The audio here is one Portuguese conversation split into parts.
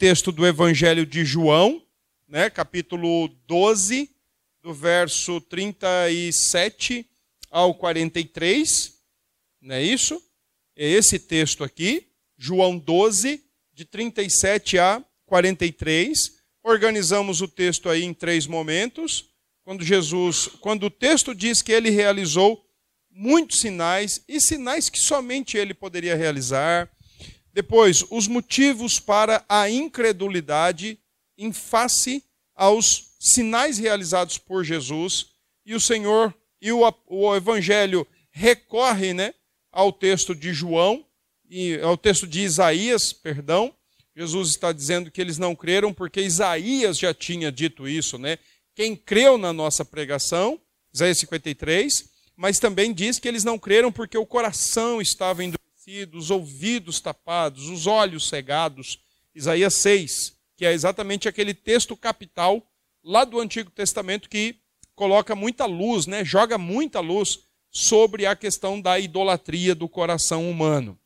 texto do Evangelho de João, né, capítulo 12, do verso 37 ao 43, não é isso? É esse texto aqui, João 12, de 37 a 43. Organizamos o texto aí em três momentos. Quando Jesus, quando o texto diz que ele realizou muitos sinais e sinais que somente ele poderia realizar. Depois, os motivos para a incredulidade em face aos sinais realizados por Jesus. E o Senhor e o, o Evangelho recorre né, ao texto de João, e ao texto de Isaías, perdão. Jesus está dizendo que eles não creram porque Isaías já tinha dito isso, né? Quem creu na nossa pregação, Isaías 53, mas também diz que eles não creram porque o coração estava endurecido, os ouvidos tapados, os olhos cegados. Isaías 6, que é exatamente aquele texto capital lá do Antigo Testamento que coloca muita luz, né? joga muita luz sobre a questão da idolatria do coração humano.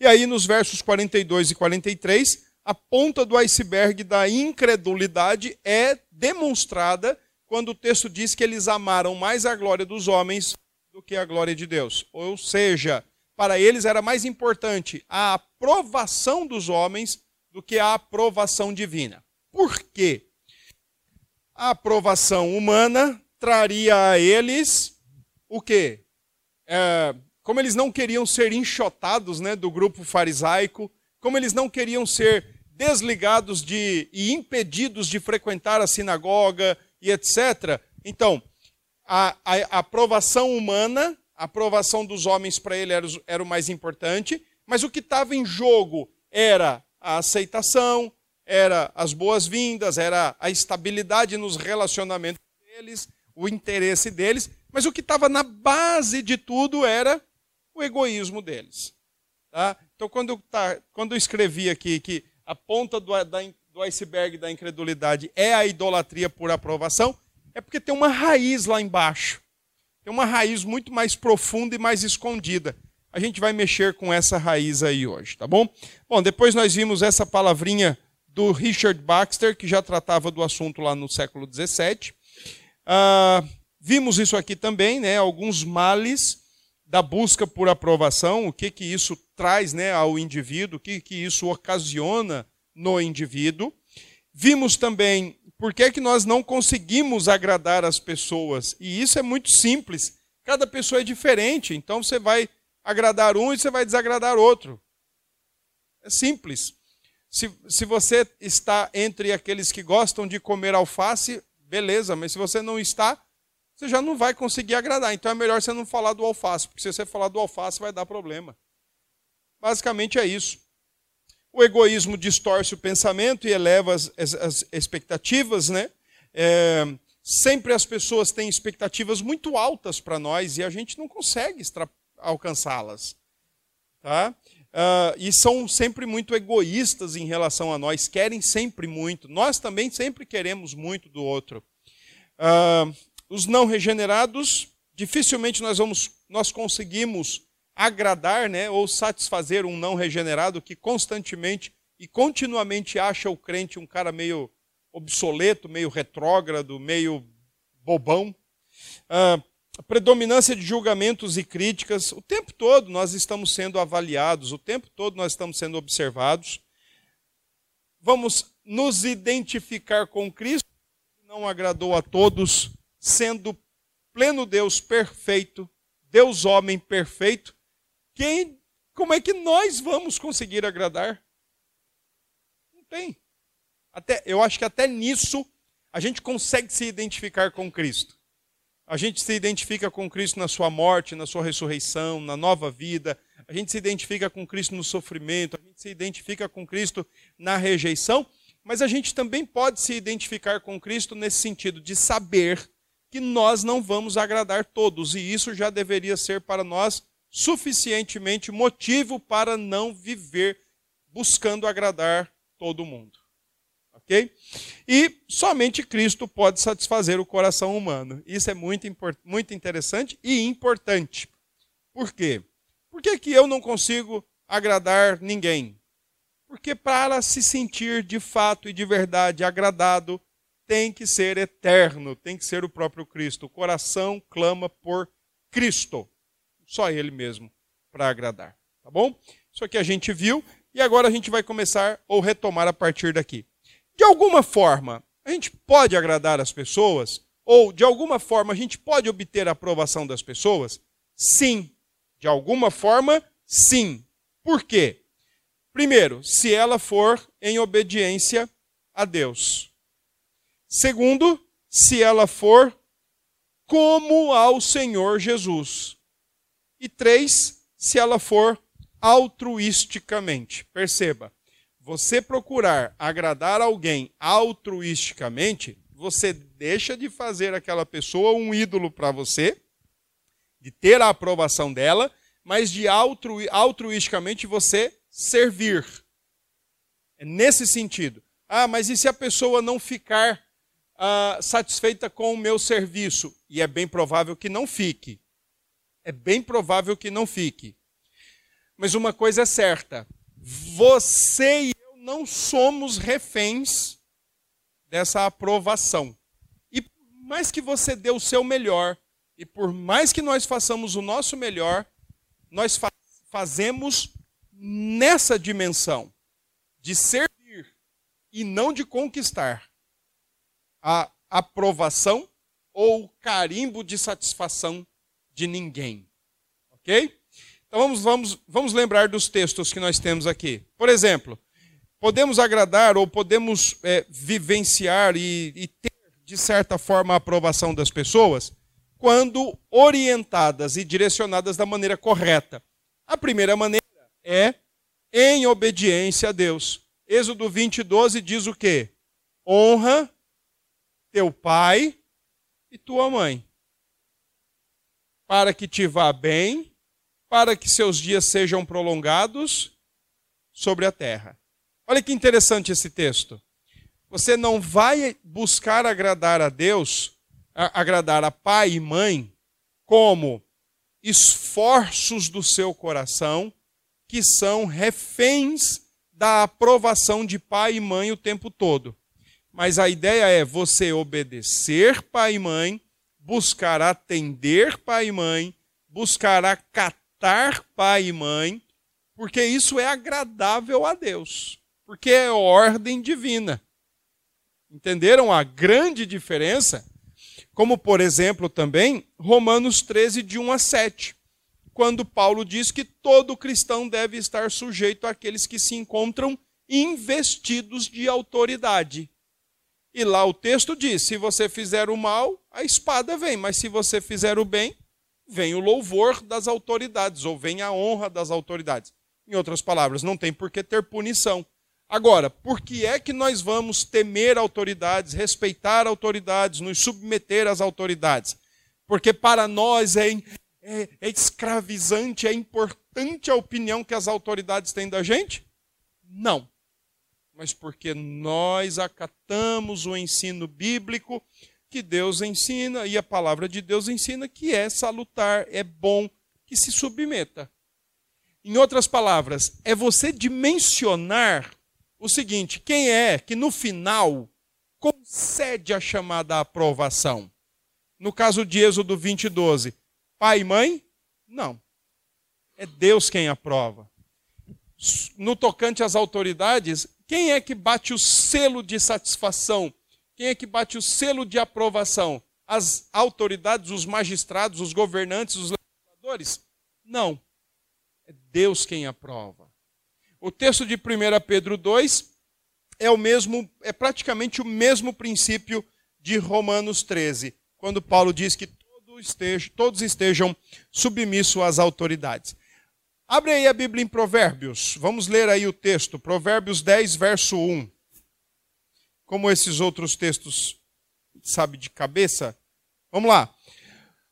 E aí, nos versos 42 e 43, a ponta do iceberg da incredulidade é demonstrada quando o texto diz que eles amaram mais a glória dos homens do que a glória de Deus. Ou seja, para eles era mais importante a aprovação dos homens do que a aprovação divina. Por quê? A aprovação humana traria a eles o quê? É, como eles não queriam ser enxotados né, do grupo farisaico, como eles não queriam ser desligados de, e impedidos de frequentar a sinagoga e etc. Então, a, a, a aprovação humana, a aprovação dos homens para ele era, era o mais importante, mas o que estava em jogo era a aceitação, era as boas-vindas, era a estabilidade nos relacionamentos deles, o interesse deles, mas o que estava na base de tudo era o egoísmo deles. Tá? Então, quando, tá, quando eu escrevi aqui que a ponta do, da, do iceberg da incredulidade é a idolatria por aprovação, é porque tem uma raiz lá embaixo. Tem uma raiz muito mais profunda e mais escondida. A gente vai mexer com essa raiz aí hoje, tá bom? Bom, depois nós vimos essa palavrinha do Richard Baxter, que já tratava do assunto lá no século XVII. Ah, vimos isso aqui também, né? Alguns males da busca por aprovação, o que que isso traz, né, ao indivíduo, o que que isso ocasiona no indivíduo. Vimos também por que, que nós não conseguimos agradar as pessoas. E isso é muito simples. Cada pessoa é diferente, então você vai agradar um e você vai desagradar outro. É simples. Se, se você está entre aqueles que gostam de comer alface, beleza, mas se você não está, você já não vai conseguir agradar. Então é melhor você não falar do alface, porque se você falar do alface vai dar problema. Basicamente é isso. O egoísmo distorce o pensamento e eleva as, as, as expectativas, né? É, sempre as pessoas têm expectativas muito altas para nós e a gente não consegue alcançá-las. Tá? Uh, e são sempre muito egoístas em relação a nós, querem sempre muito. Nós também sempre queremos muito do outro. Uh, os não regenerados, dificilmente nós vamos, nós conseguimos agradar, né, ou satisfazer um não regenerado que constantemente e continuamente acha o crente um cara meio obsoleto, meio retrógrado, meio bobão. A predominância de julgamentos e críticas, o tempo todo nós estamos sendo avaliados, o tempo todo nós estamos sendo observados. Vamos nos identificar com Cristo, que não agradou a todos, sendo pleno Deus perfeito, Deus homem perfeito. Quem, como é que nós vamos conseguir agradar? Não tem. Até, eu acho que até nisso a gente consegue se identificar com Cristo. A gente se identifica com Cristo na sua morte, na sua ressurreição, na nova vida. A gente se identifica com Cristo no sofrimento. A gente se identifica com Cristo na rejeição. Mas a gente também pode se identificar com Cristo nesse sentido de saber que nós não vamos agradar todos. E isso já deveria ser para nós suficientemente motivo para não viver buscando agradar todo mundo ok? E somente Cristo pode satisfazer o coração humano. Isso é muito, muito interessante e importante. Por quê? Por que, que eu não consigo agradar ninguém? Porque para se sentir de fato e de verdade agradado, tem que ser eterno, tem que ser o próprio Cristo. O coração clama por Cristo, só Ele mesmo, para agradar. Tá bom? Isso aqui a gente viu e agora a gente vai começar ou retomar a partir daqui. De alguma forma, a gente pode agradar as pessoas? Ou, de alguma forma, a gente pode obter a aprovação das pessoas? Sim. De alguma forma, sim. Por quê? Primeiro, se ela for em obediência a Deus. Segundo, se ela for como ao Senhor Jesus. E três, se ela for altruisticamente. Perceba, você procurar agradar alguém altruisticamente, você deixa de fazer aquela pessoa um ídolo para você, de ter a aprovação dela, mas de altru, altruisticamente você servir. É nesse sentido. Ah, mas e se a pessoa não ficar ah, satisfeita com o meu serviço? E é bem provável que não fique. É bem provável que não fique. Mas uma coisa é certa: você e eu não somos reféns dessa aprovação. E por mais que você dê o seu melhor, e por mais que nós façamos o nosso melhor, nós fa fazemos nessa dimensão de servir e não de conquistar a aprovação ou o carimbo de satisfação de ninguém. Ok? Então vamos, vamos, vamos lembrar dos textos que nós temos aqui. Por exemplo, podemos agradar ou podemos é, vivenciar e, e ter, de certa forma, a aprovação das pessoas quando orientadas e direcionadas da maneira correta. A primeira maneira é em obediência a Deus. Êxodo 20, 12 diz o quê? Honra teu pai e tua mãe, para que te vá bem para que seus dias sejam prolongados sobre a terra. Olha que interessante esse texto. Você não vai buscar agradar a Deus, agradar a pai e mãe, como esforços do seu coração que são reféns da aprovação de pai e mãe o tempo todo. Mas a ideia é você obedecer pai e mãe, buscar atender pai e mãe, buscar acatar pai e mãe, porque isso é agradável a Deus, porque é ordem divina. Entenderam a grande diferença? Como, por exemplo, também Romanos 13, de 1 a 7, quando Paulo diz que todo cristão deve estar sujeito àqueles que se encontram investidos de autoridade. E lá o texto diz: se você fizer o mal, a espada vem, mas se você fizer o bem, vem o louvor das autoridades, ou vem a honra das autoridades. Em outras palavras, não tem por que ter punição. Agora, por que é que nós vamos temer autoridades, respeitar autoridades, nos submeter às autoridades? Porque para nós é, é, é escravizante, é importante a opinião que as autoridades têm da gente? Não. Mas porque nós acatamos o ensino bíblico que Deus ensina e a palavra de Deus ensina que é salutar, é bom que se submeta. Em outras palavras, é você dimensionar o seguinte: quem é que no final concede a chamada aprovação? No caso de Êxodo 20, 12, pai e mãe? Não. É Deus quem aprova. No tocante às autoridades, quem é que bate o selo de satisfação quem é que bate o selo de aprovação? As autoridades, os magistrados, os governantes, os legisladores? Não. É Deus quem aprova. O texto de 1 Pedro 2 é o mesmo, é praticamente o mesmo princípio de Romanos 13, quando Paulo diz que todos estejam submissos às autoridades. Abre aí a Bíblia em Provérbios. Vamos ler aí o texto. Provérbios 10, verso 1 como esses outros textos, sabe de cabeça? Vamos lá.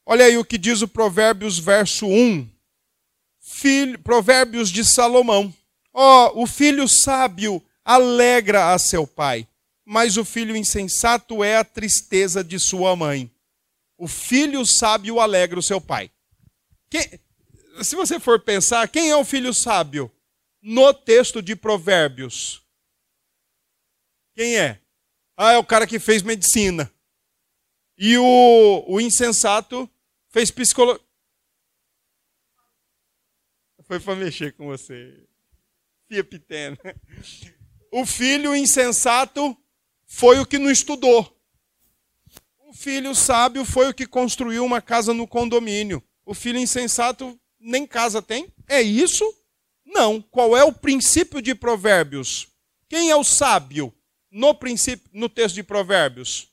Olha aí o que diz o Provérbios, verso 1. Filho, Provérbios de Salomão. Ó, oh, o filho sábio alegra a seu pai, mas o filho insensato é a tristeza de sua mãe. O filho sábio alegra o seu pai. Quem, se você for pensar, quem é o filho sábio? no texto de Provérbios? Quem é? Ah, é o cara que fez medicina. E o, o insensato fez psicologia. Foi para mexer com você. Fia pequena. O filho insensato foi o que não estudou. O filho sábio foi o que construiu uma casa no condomínio. O filho insensato nem casa tem. É isso? Não. Qual é o princípio de Provérbios? Quem é o sábio no princípio no texto de Provérbios?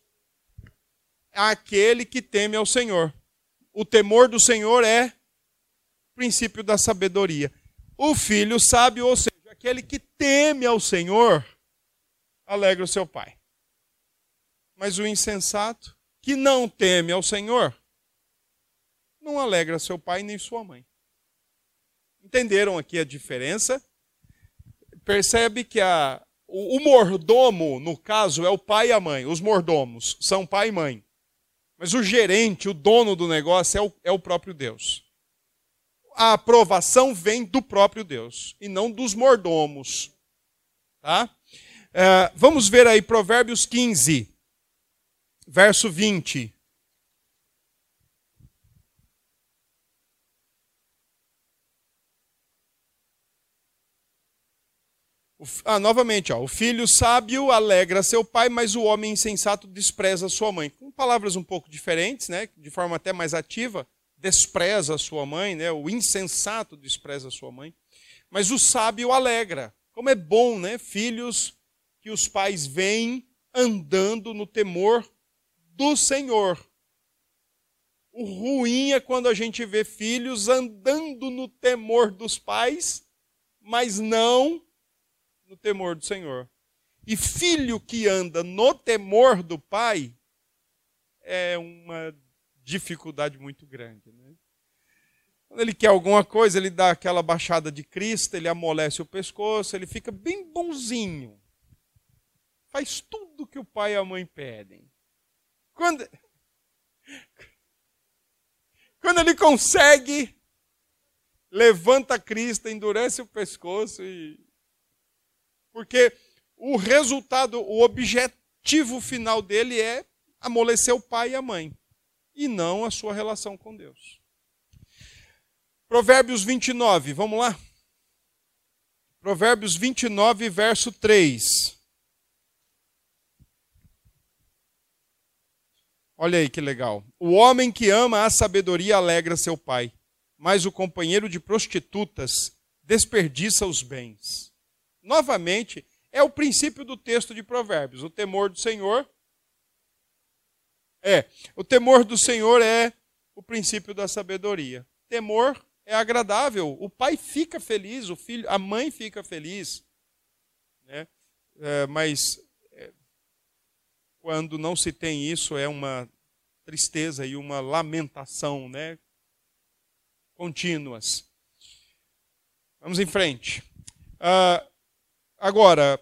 Aquele que teme ao Senhor. O temor do Senhor é princípio da sabedoria. O filho sábio, ou seja, aquele que teme ao Senhor, alegra o seu pai. Mas o insensato, que não teme ao Senhor, não alegra seu pai nem sua mãe. Entenderam aqui a diferença? Percebe que a, o, o mordomo, no caso, é o pai e a mãe. Os mordomos são pai e mãe. Mas o gerente, o dono do negócio, é o, é o próprio Deus. A aprovação vem do próprio Deus e não dos mordomos. Tá? É, vamos ver aí Provérbios 15, verso 20. Ah, novamente, ó, o filho sábio alegra seu pai, mas o homem insensato despreza sua mãe. Com palavras um pouco diferentes, né, de forma até mais ativa, despreza sua mãe, né, o insensato despreza sua mãe, mas o sábio alegra. Como é bom, né, filhos que os pais veem andando no temor do Senhor. O ruim é quando a gente vê filhos andando no temor dos pais, mas não no temor do Senhor. E filho que anda no temor do pai é uma dificuldade muito grande. Né? Quando ele quer alguma coisa, ele dá aquela baixada de crista, ele amolece o pescoço, ele fica bem bonzinho. Faz tudo que o pai e a mãe pedem. Quando, quando ele consegue, levanta a crista, endurece o pescoço e porque o resultado, o objetivo final dele é amolecer o pai e a mãe, e não a sua relação com Deus. Provérbios 29, vamos lá? Provérbios 29, verso 3. Olha aí que legal. O homem que ama a sabedoria alegra seu pai, mas o companheiro de prostitutas desperdiça os bens novamente, é o princípio do texto de Provérbios. O temor do Senhor é, o temor do Senhor é o princípio da sabedoria. Temor é agradável. O pai fica feliz, o filho, a mãe fica feliz, né? É, mas é, quando não se tem isso é uma tristeza e uma lamentação, né? Contínuas. Vamos em frente. Uh, Agora,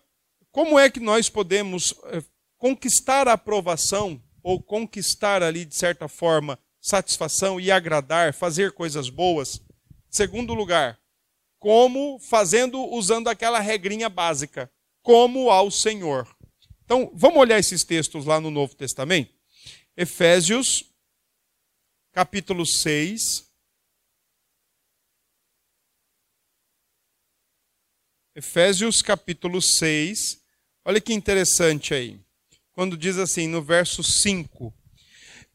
como é que nós podemos eh, conquistar a aprovação ou conquistar ali, de certa forma, satisfação e agradar, fazer coisas boas? Segundo lugar, como fazendo, usando aquela regrinha básica, como ao Senhor. Então, vamos olhar esses textos lá no Novo Testamento? Efésios, capítulo 6, Efésios capítulo 6. Olha que interessante aí. Quando diz assim, no verso 5: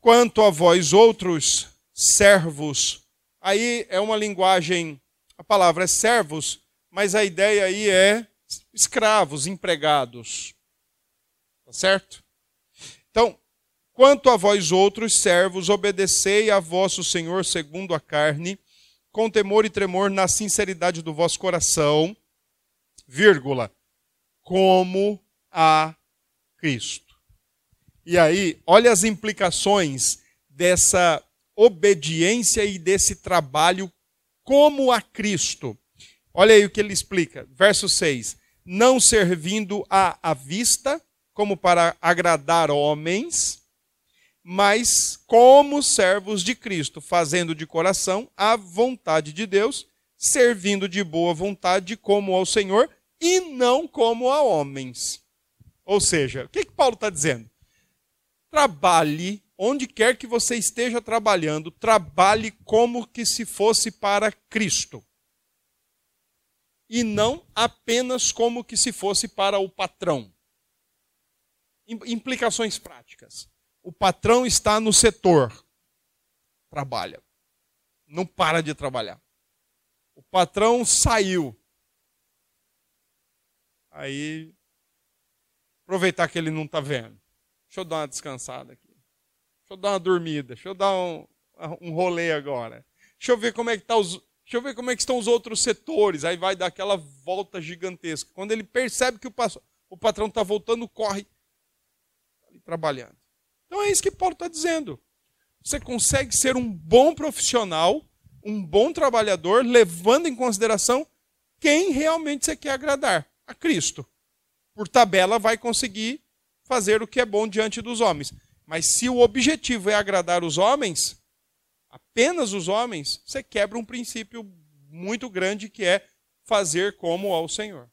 Quanto a vós outros servos. Aí é uma linguagem, a palavra é servos, mas a ideia aí é escravos, empregados. Tá certo? Então, quanto a vós outros servos, obedecei a vosso Senhor segundo a carne, com temor e tremor na sinceridade do vosso coração vírgula, como a Cristo. E aí, olha as implicações dessa obediência e desse trabalho como a Cristo. Olha aí o que ele explica. Verso 6. Não servindo à, vista, como para agradar homens, mas como servos de Cristo, fazendo de coração a vontade de Deus, servindo de boa vontade como ao Senhor e não como a homens. Ou seja, o que, que Paulo está dizendo? Trabalhe onde quer que você esteja trabalhando, trabalhe como que se fosse para Cristo. E não apenas como que se fosse para o patrão. Implicações práticas. O patrão está no setor, trabalha. Não para de trabalhar. O patrão saiu. Aí, aproveitar que ele não está vendo. Deixa eu dar uma descansada aqui. Deixa eu dar uma dormida. Deixa eu dar um, um rolê agora. Deixa eu ver como é que tá os, deixa eu ver como é que estão os outros setores. Aí vai dar aquela volta gigantesca. Quando ele percebe que o, o patrão está voltando, corre. Tá ali trabalhando. Então é isso que Paulo está dizendo. Você consegue ser um bom profissional, um bom trabalhador, levando em consideração quem realmente você quer agradar a Cristo. Por tabela, vai conseguir fazer o que é bom diante dos homens. Mas se o objetivo é agradar os homens, apenas os homens, você quebra um princípio muito grande que é fazer como ao Senhor.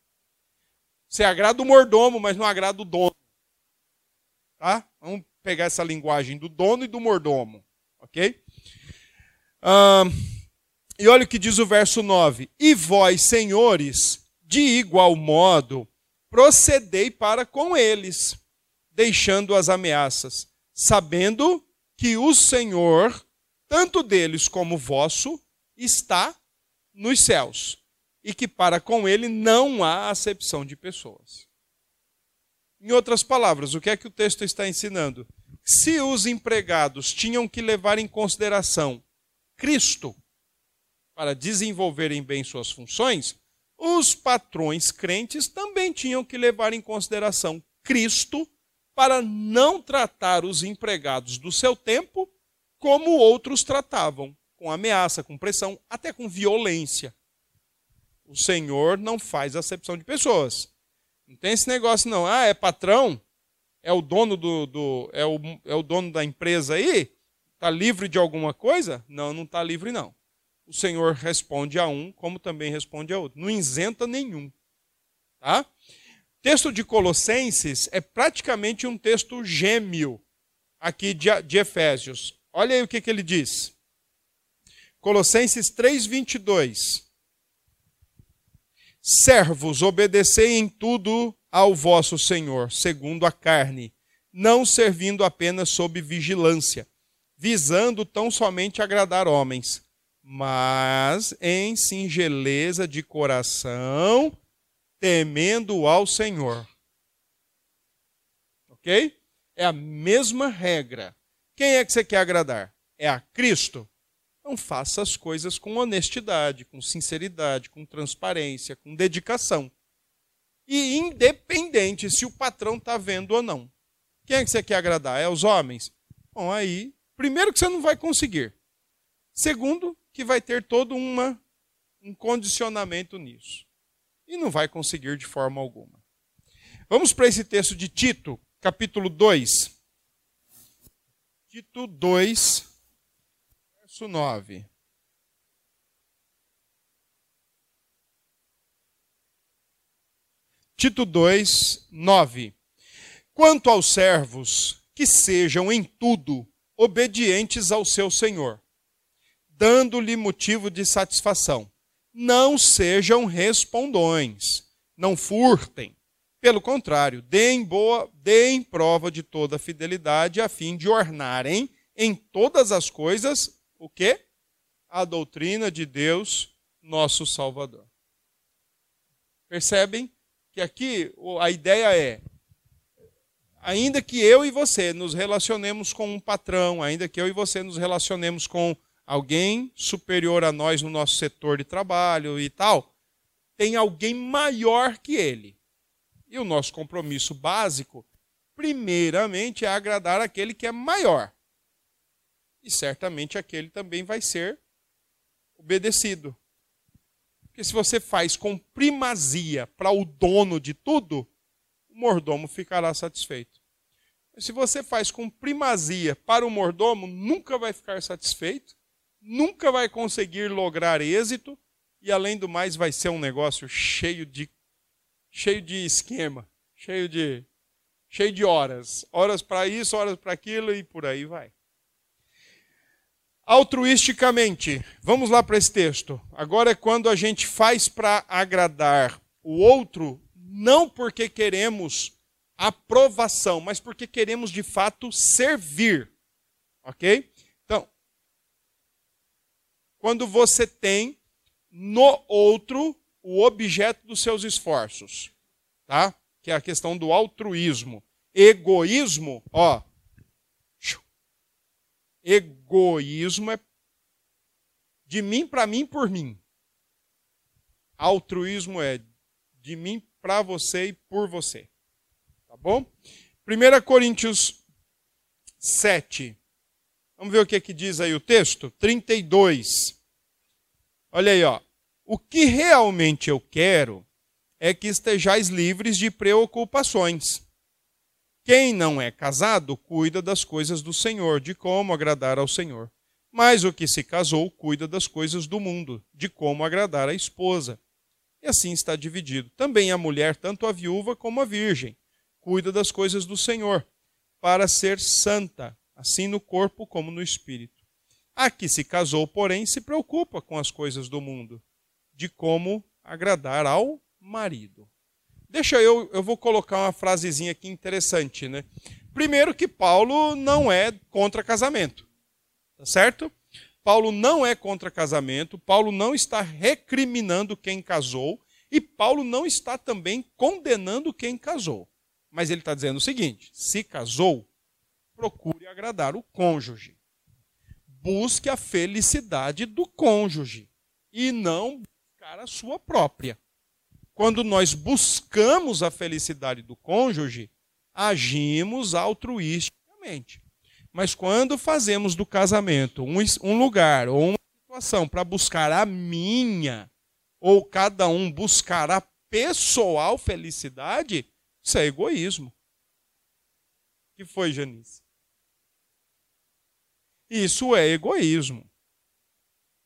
Você agrada o mordomo, mas não agrada o dono. Tá? Vamos pegar essa linguagem do dono e do mordomo, ok? e olha o que diz o verso 9: E vós, senhores, de igual modo, procedei para com eles, deixando as ameaças, sabendo que o Senhor, tanto deles como vosso, está nos céus, e que para com ele não há acepção de pessoas. Em outras palavras, o que é que o texto está ensinando? Se os empregados tinham que levar em consideração Cristo para desenvolverem bem suas funções, os patrões crentes também tinham que levar em consideração Cristo para não tratar os empregados do seu tempo como outros tratavam, com ameaça, com pressão, até com violência. O Senhor não faz acepção de pessoas. Não tem esse negócio, não. Ah, é patrão? É o dono do, do é, o, é o dono da empresa aí? Está livre de alguma coisa? Não, não está livre, não. O Senhor responde a um, como também responde a outro. Não isenta nenhum. Tá? O texto de Colossenses é praticamente um texto gêmeo aqui de, de Efésios. Olha aí o que, que ele diz. Colossenses 3, 22. Servos, obedecei em tudo ao vosso Senhor, segundo a carne, não servindo apenas sob vigilância, visando tão somente agradar homens, mas em singeleza de coração, temendo ao Senhor. Ok? É a mesma regra. Quem é que você quer agradar? É a Cristo? Então faça as coisas com honestidade, com sinceridade, com transparência, com dedicação. E independente se o patrão está vendo ou não. Quem é que você quer agradar? É os homens? Bom, aí, primeiro que você não vai conseguir. Segundo, que vai ter todo uma, um condicionamento nisso. E não vai conseguir de forma alguma. Vamos para esse texto de Tito, capítulo 2. Tito 2, verso 9. Tito 2, 9. Quanto aos servos, que sejam em tudo obedientes ao seu Senhor, dando-lhe motivo de satisfação. Não sejam respondões, não furtem. Pelo contrário, deem boa, deem prova de toda fidelidade a fim de ornarem em todas as coisas o que? A doutrina de Deus, nosso Salvador. Percebem que aqui a ideia é ainda que eu e você nos relacionemos com um patrão, ainda que eu e você nos relacionemos com alguém superior a nós no nosso setor de trabalho e tal, tem alguém maior que ele. E o nosso compromisso básico, primeiramente, é agradar aquele que é maior e certamente aquele também vai ser obedecido. Porque se você faz com primazia para o dono de tudo, o mordomo ficará satisfeito. Mas se você faz com primazia para o mordomo, nunca vai ficar satisfeito, nunca vai conseguir lograr êxito E além do mais, vai ser um negócio cheio de cheio de esquema, cheio de cheio de horas, horas para isso, horas para aquilo e por aí vai. Altruisticamente, vamos lá para esse texto. Agora é quando a gente faz para agradar o outro, não porque queremos aprovação, mas porque queremos de fato servir. Ok? Quando você tem no outro o objeto dos seus esforços, tá? Que é a questão do altruísmo. Egoísmo, ó. Egoísmo é de mim para mim por mim. Altruísmo é de mim para você e por você. Tá bom? 1 Coríntios 7. Vamos ver o que, é que diz aí o texto? 32. Olha aí, ó. O que realmente eu quero é que estejais livres de preocupações. Quem não é casado cuida das coisas do Senhor, de como agradar ao Senhor. Mas o que se casou cuida das coisas do mundo, de como agradar a esposa. E assim está dividido. Também a mulher, tanto a viúva como a virgem, cuida das coisas do Senhor, para ser santa, assim no corpo como no espírito. A que se casou, porém, se preocupa com as coisas do mundo de como agradar ao marido. Deixa eu, eu vou colocar uma frasezinha aqui interessante, né? Primeiro que Paulo não é contra casamento. Tá certo? Paulo não é contra casamento, Paulo não está recriminando quem casou e Paulo não está também condenando quem casou. Mas ele está dizendo o seguinte: se casou, procure agradar o cônjuge. Busque a felicidade do cônjuge e não buscar a sua própria. Quando nós buscamos a felicidade do cônjuge, agimos altruisticamente. Mas quando fazemos do casamento um, lugar ou uma situação para buscar a minha, ou cada um buscar a pessoal felicidade, isso é egoísmo. O que foi, Janice? Isso é egoísmo.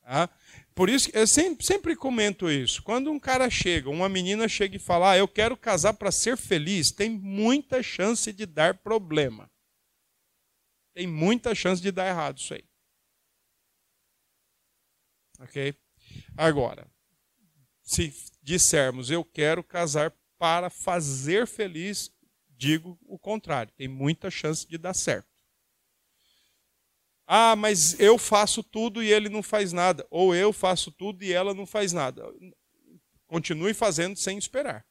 Tá? Por isso, eu sempre, sempre comento isso. Quando um cara chega, uma menina chega e fala, ah, eu quero casar para ser feliz, tem muita chance de dar problema. Tem muita chance de dar errado isso aí. Ok? Agora, se dissermos eu quero casar para fazer feliz, digo o contrário. Tem muita chance de dar certo. Ah, mas eu faço tudo e ele não faz nada. Ou eu faço tudo e ela não faz nada. Continue fazendo sem esperar.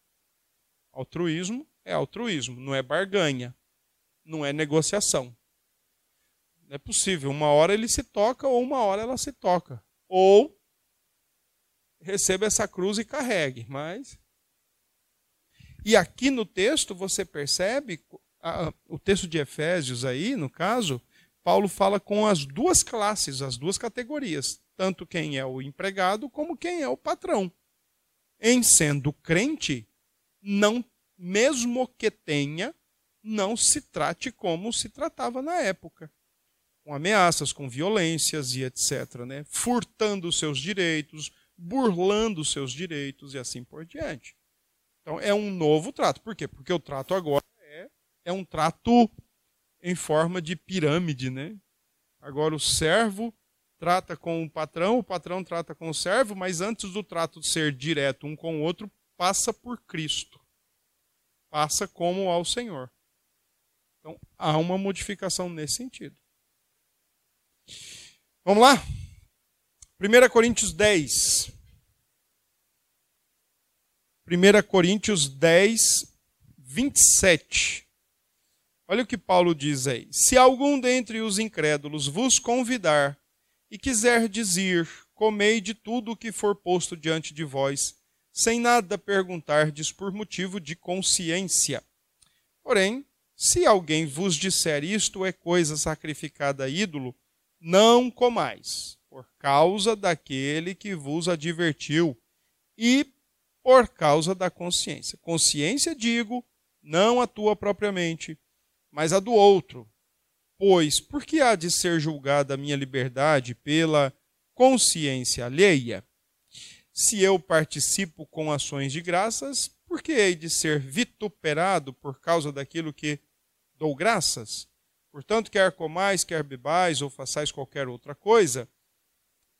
Altruísmo é altruísmo, não é barganha, não é negociação. Não é possível. Uma hora ele se toca ou uma hora ela se toca. Ou receba essa cruz e carregue. Mas. E aqui no texto você percebe, o texto de Efésios aí, no caso, Paulo fala com as duas classes, as duas categorias, tanto quem é o empregado como quem é o patrão. Em sendo crente, não mesmo que tenha, não se trate como se tratava na época, com ameaças, com violências e etc, né? Furtando seus direitos, burlando seus direitos e assim por diante. Então é um novo trato. Por quê? Porque o trato agora é, é um trato em forma de pirâmide, né? Agora o servo trata com o patrão, o patrão trata com o servo, mas antes do trato ser direto um com o outro, passa por Cristo. Passa como ao Senhor. Então há uma modificação nesse sentido. Vamos lá? 1 Coríntios 10. 1 Coríntios 10, 27. Olha o que Paulo diz aí. Se algum dentre os incrédulos vos convidar e quiser dizer, comei de tudo o que for posto diante de vós, sem nada perguntardes por motivo de consciência. Porém, se alguém vos disser isto é coisa sacrificada a ídolo, não comais, por causa daquele que vos advertiu e por causa da consciência. Consciência, digo, não a tua propriamente, mas a do outro. Pois, por que há de ser julgada a minha liberdade pela consciência alheia? Se eu participo com ações de graças, por que hei de ser vituperado por causa daquilo que dou graças? Portanto, quer comais, quer bebais ou façais qualquer outra coisa,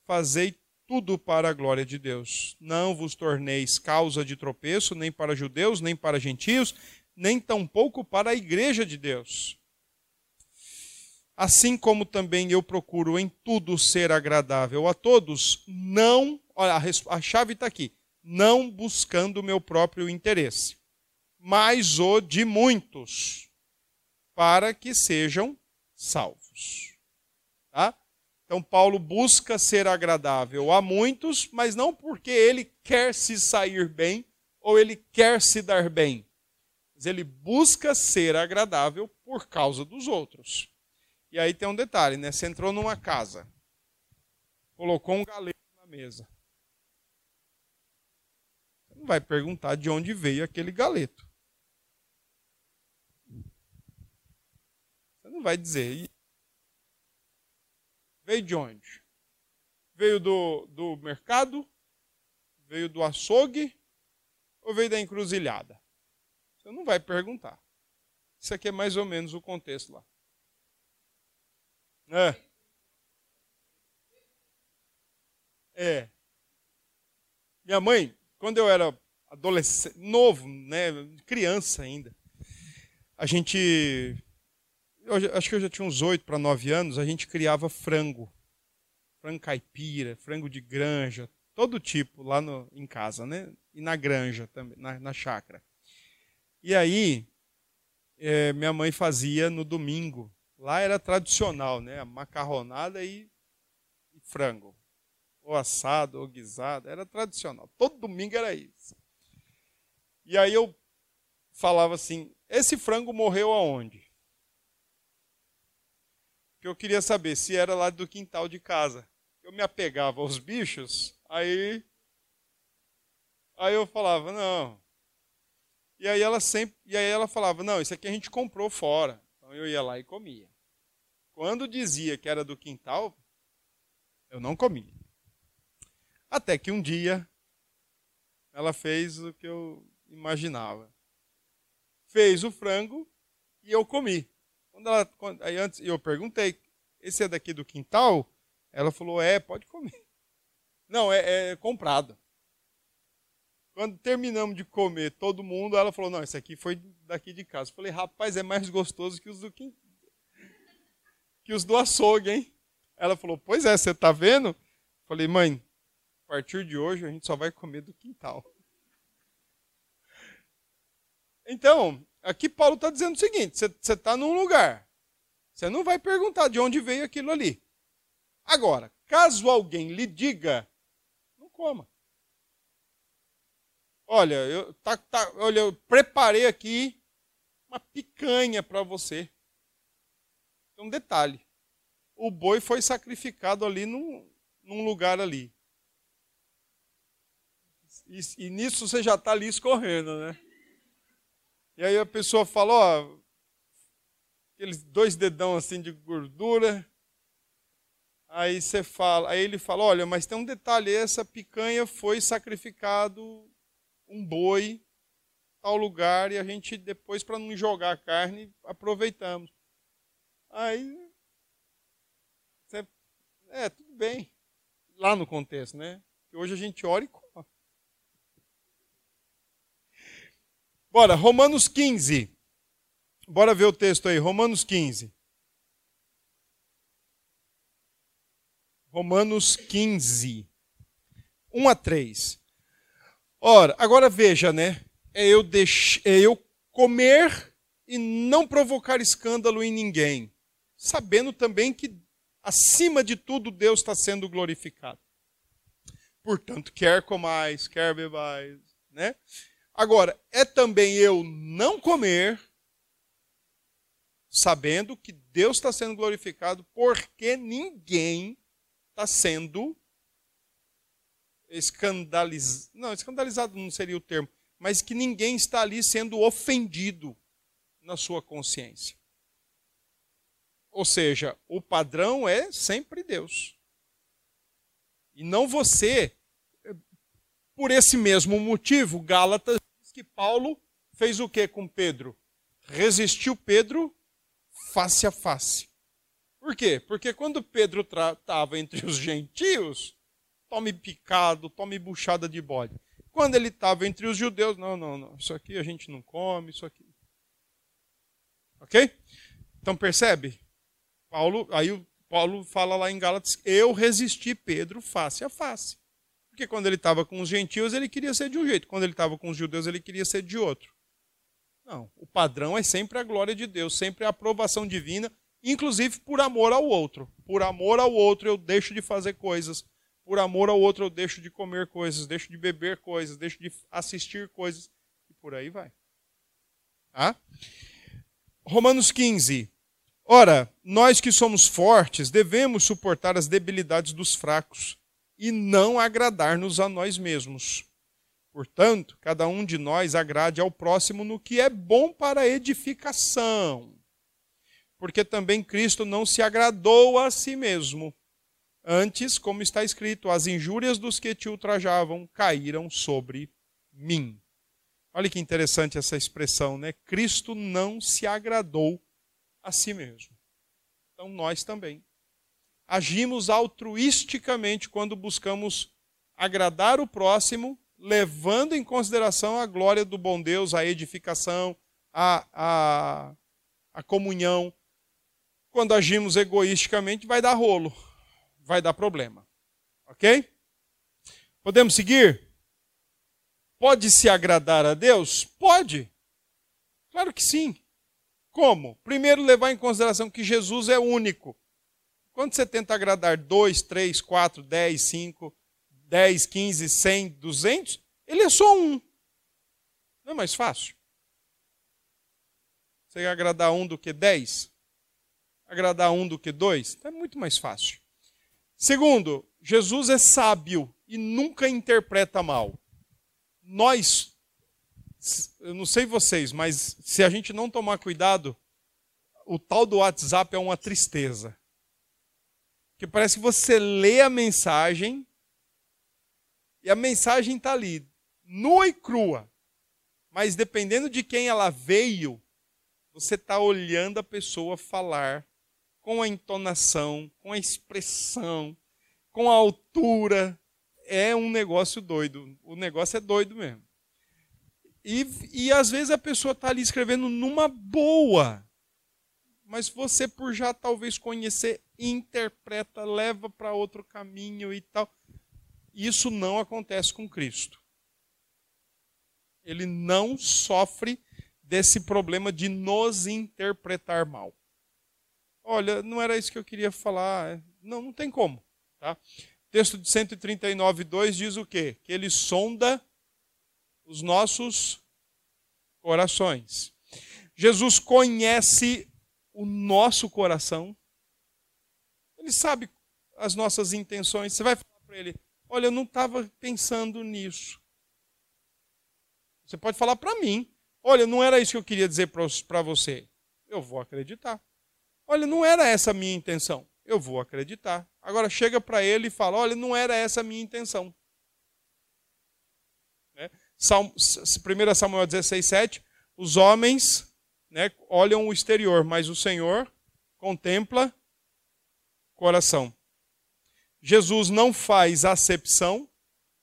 fazei tudo para a glória de Deus. Não vos torneis causa de tropeço, nem para judeus, nem para gentios, nem tampouco para a igreja de Deus. Assim como também eu procuro em tudo ser agradável a todos, não, olha, a chave está aqui, não buscando o meu próprio interesse, mas o de muitos, para que sejam salvos. Tá? Então, Paulo busca ser agradável a muitos, mas não porque ele quer se sair bem ou ele quer se dar bem, ele busca ser agradável por causa dos outros. E aí tem um detalhe, né? Você entrou numa casa, colocou um galeto na mesa. Você não vai perguntar de onde veio aquele galeto. Você não vai dizer. Veio de onde? Veio do, do mercado? Veio do açougue? Ou veio da encruzilhada? Você não vai perguntar. Isso aqui é mais ou menos o contexto lá. É. É. Minha mãe, quando eu era adolescente, novo, né, criança ainda, a gente, eu, acho que eu já tinha uns oito para nove anos, a gente criava frango, frango caipira, frango de granja, todo tipo lá no, em casa, né, e na granja também, na, na chácara. E aí, é, minha mãe fazia no domingo Lá era tradicional, né? Macarronada e, e frango. Ou assado, ou guisado. Era tradicional. Todo domingo era isso. E aí eu falava assim: esse frango morreu aonde? Que eu queria saber se era lá do quintal de casa. Eu me apegava aos bichos, aí aí eu falava: "Não". E aí ela sempre, e aí ela falava: "Não, isso aqui a gente comprou fora". Então eu ia lá e comia. Quando dizia que era do quintal, eu não comia. Até que um dia ela fez o que eu imaginava. Fez o frango e eu comi. Quando ela, quando, aí antes eu perguntei, esse é daqui do quintal? Ela falou, é, pode comer. Não, é, é comprado. Quando terminamos de comer todo mundo, ela falou, não, esse aqui foi daqui de casa. Eu falei, rapaz, é mais gostoso que os do quintal que os do açougue, hein? Ela falou, pois é, você está vendo? Falei, mãe, a partir de hoje a gente só vai comer do quintal. Então, aqui Paulo está dizendo o seguinte: você está num lugar, você não vai perguntar de onde veio aquilo ali. Agora, caso alguém lhe diga, não coma. Olha, eu, tá, tá, olha, eu preparei aqui uma picanha para você um detalhe: o boi foi sacrificado ali num, num lugar ali. E, e, nisso você já está ali escorrendo, né? E aí a pessoa fala, ó, aqueles dois dedão assim de gordura. Aí você fala, aí ele fala, olha, mas tem um detalhe, essa picanha foi sacrificado um boi tal lugar e a gente depois para não jogar a carne aproveitamos. Aí, você, é, tudo bem. Lá no contexto, né? Que hoje a gente ora e come. Bora, Romanos 15. Bora ver o texto aí, Romanos 15. Romanos 15, 1 a 3. Ora, agora veja, né? É eu, deix... é eu comer e não provocar escândalo em ninguém sabendo também que, acima de tudo, Deus está sendo glorificado. Portanto, quer comais, quer bebais, né? Agora, é também eu não comer, sabendo que Deus está sendo glorificado, porque ninguém está sendo escandalizado. Não, escandalizado não seria o termo, mas que ninguém está ali sendo ofendido na sua consciência. Ou seja, o padrão é sempre Deus. E não você. Por esse mesmo motivo, Gálatas diz que Paulo fez o que com Pedro? Resistiu Pedro face a face. Por quê? Porque quando Pedro estava entre os gentios, tome picado, tome buchada de bode. Quando ele estava entre os judeus, não, não, não, isso aqui a gente não come, isso aqui. Ok? Então percebe? Paulo, aí o Paulo fala lá em Gálatas, eu resisti Pedro face a face. Porque quando ele estava com os gentios, ele queria ser de um jeito. Quando ele estava com os judeus, ele queria ser de outro. Não, o padrão é sempre a glória de Deus, sempre a aprovação divina, inclusive por amor ao outro. Por amor ao outro, eu deixo de fazer coisas. Por amor ao outro, eu deixo de comer coisas, deixo de beber coisas, deixo de assistir coisas. E por aí vai. Tá? Romanos 15. Ora, nós que somos fortes devemos suportar as debilidades dos fracos e não agradar-nos a nós mesmos. Portanto, cada um de nós agrade ao próximo no que é bom para edificação. Porque também Cristo não se agradou a si mesmo. Antes, como está escrito, as injúrias dos que te ultrajavam caíram sobre mim. Olha que interessante essa expressão, né? Cristo não se agradou a si mesmo. Então nós também agimos altruisticamente quando buscamos agradar o próximo, levando em consideração a glória do bom Deus, a edificação, a, a, a comunhão. Quando agimos egoisticamente, vai dar rolo, vai dar problema. Ok? Podemos seguir? Pode se agradar a Deus? Pode. Claro que sim. Como? Primeiro, levar em consideração que Jesus é único. Quando você tenta agradar 2, 3, 4, 10, 5, 10, 15, 100, 200, ele é só um. Não é mais fácil? Você agradar um do que 10? Agradar um do que dois? É muito mais fácil. Segundo, Jesus é sábio e nunca interpreta mal nós, eu não sei vocês, mas se a gente não tomar cuidado, o tal do WhatsApp é uma tristeza. Que parece que você lê a mensagem e a mensagem está ali, nua e crua. Mas dependendo de quem ela veio, você está olhando a pessoa falar com a entonação, com a expressão, com a altura, é um negócio doido. O negócio é doido mesmo. E, e às vezes a pessoa está ali escrevendo numa boa. Mas você, por já talvez conhecer, interpreta, leva para outro caminho e tal. Isso não acontece com Cristo. Ele não sofre desse problema de nos interpretar mal. Olha, não era isso que eu queria falar. Não, não tem como. Tá? texto de 139, 2 diz o quê? Que ele sonda os nossos corações. Jesus conhece o nosso coração. Ele sabe as nossas intenções. Você vai falar para ele: Olha, eu não estava pensando nisso. Você pode falar para mim: Olha, não era isso que eu queria dizer para você. Eu vou acreditar. Olha, não era essa a minha intenção eu vou acreditar. Agora chega para ele e fala: olha, não era essa a minha intenção. Né? 1 Samuel 16, 7. Os homens né, olham o exterior, mas o Senhor contempla o coração. Jesus não faz acepção.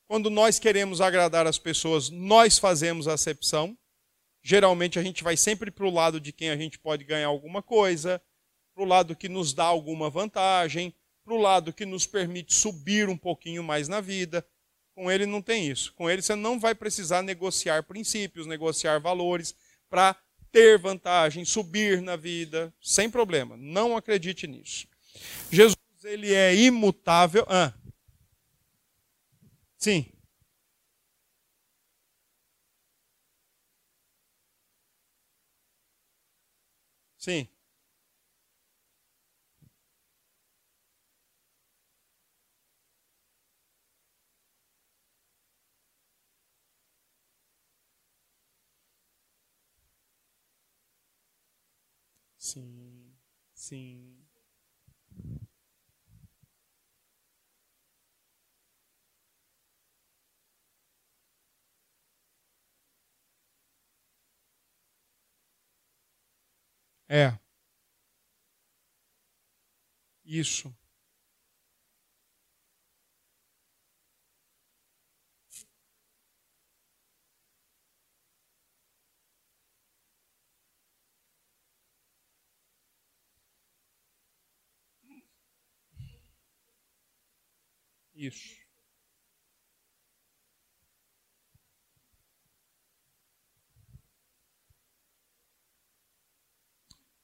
Quando nós queremos agradar as pessoas, nós fazemos acepção. Geralmente a gente vai sempre para o lado de quem a gente pode ganhar alguma coisa, para o lado que nos dá alguma vantagem, para o lado que nos permite subir um pouquinho mais na vida. Com ele não tem isso. Com ele você não vai precisar negociar princípios, negociar valores para ter vantagem, subir na vida, sem problema. Não acredite nisso. Jesus, ele é imutável. Ah. Sim. Sim. sim É. Isso. Isso.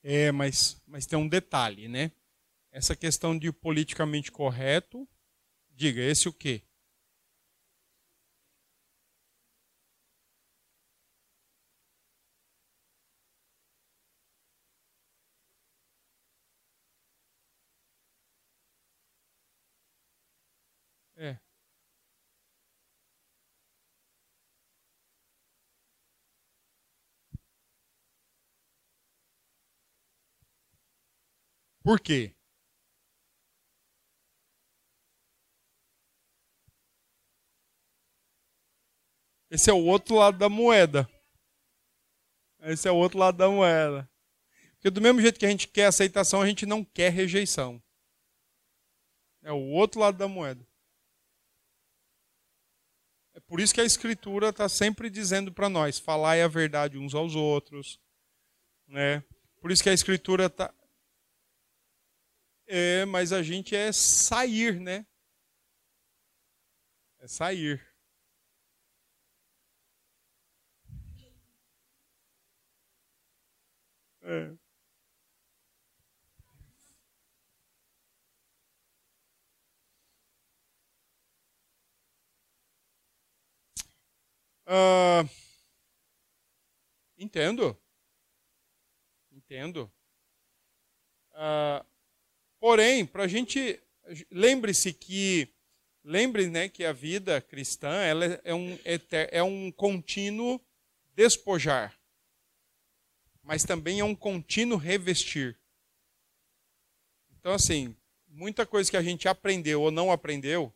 É, mas, mas tem um detalhe, né? Essa questão de politicamente correto, diga, esse o quê? É. Por quê? Esse é o outro lado da moeda. Esse é o outro lado da moeda. Porque do mesmo jeito que a gente quer aceitação, a gente não quer rejeição. É o outro lado da moeda. É por isso que a Escritura está sempre dizendo para nós: falai a verdade uns aos outros. Né? Por isso que a Escritura está. É, mas a gente é sair, né? É sair. É. Uh, entendo. Entendo. Uh, porém, para a gente. Lembre-se que. Lembre né, que a vida cristã ela é, um, é um contínuo despojar, mas também é um contínuo revestir. Então, assim, muita coisa que a gente aprendeu ou não aprendeu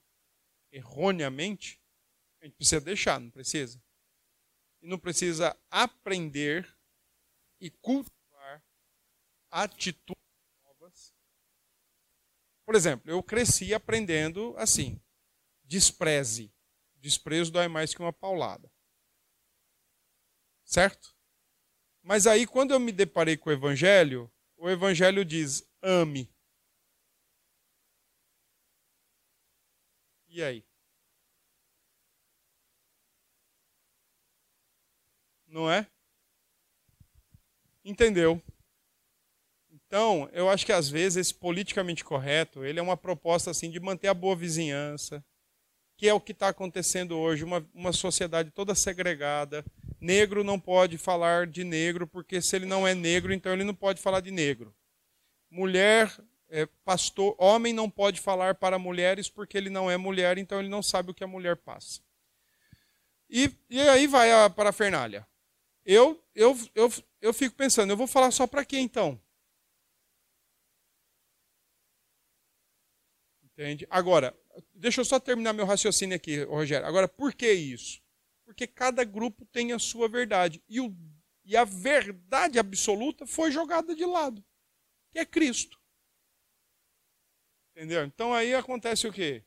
erroneamente, a gente precisa deixar, não precisa? E não precisa aprender e cultivar atitudes. Por exemplo, eu cresci aprendendo assim: despreze. Desprezo dói mais que uma paulada. Certo? Mas aí, quando eu me deparei com o Evangelho, o Evangelho diz: ame. E aí? Não é? Entendeu? Então, eu acho que às vezes esse politicamente correto, ele é uma proposta assim de manter a boa vizinhança, que é o que está acontecendo hoje, uma, uma sociedade toda segregada. Negro não pode falar de negro, porque se ele não é negro, então ele não pode falar de negro. Mulher, é, pastor, homem não pode falar para mulheres, porque ele não é mulher, então ele não sabe o que a mulher passa. E, e aí vai a parafernália eu, eu, eu, eu fico pensando, eu vou falar só para quê então? Entende? Agora, deixa eu só terminar meu raciocínio aqui, Rogério. Agora, por que isso? Porque cada grupo tem a sua verdade. E, o, e a verdade absoluta foi jogada de lado, que é Cristo. Entendeu? Então aí acontece o quê?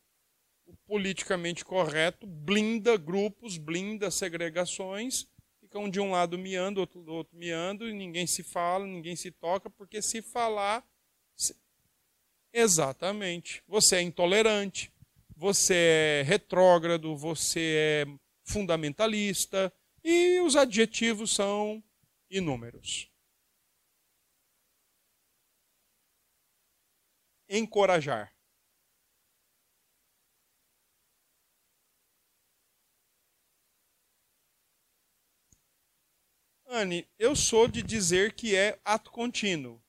O politicamente correto blinda grupos, blinda segregações ficam de um lado miando, outro do outro miando, e ninguém se fala, ninguém se toca, porque se falar. Exatamente. Você é intolerante, você é retrógrado, você é fundamentalista, e os adjetivos são inúmeros. Encorajar. Anne, eu sou de dizer que é ato contínuo.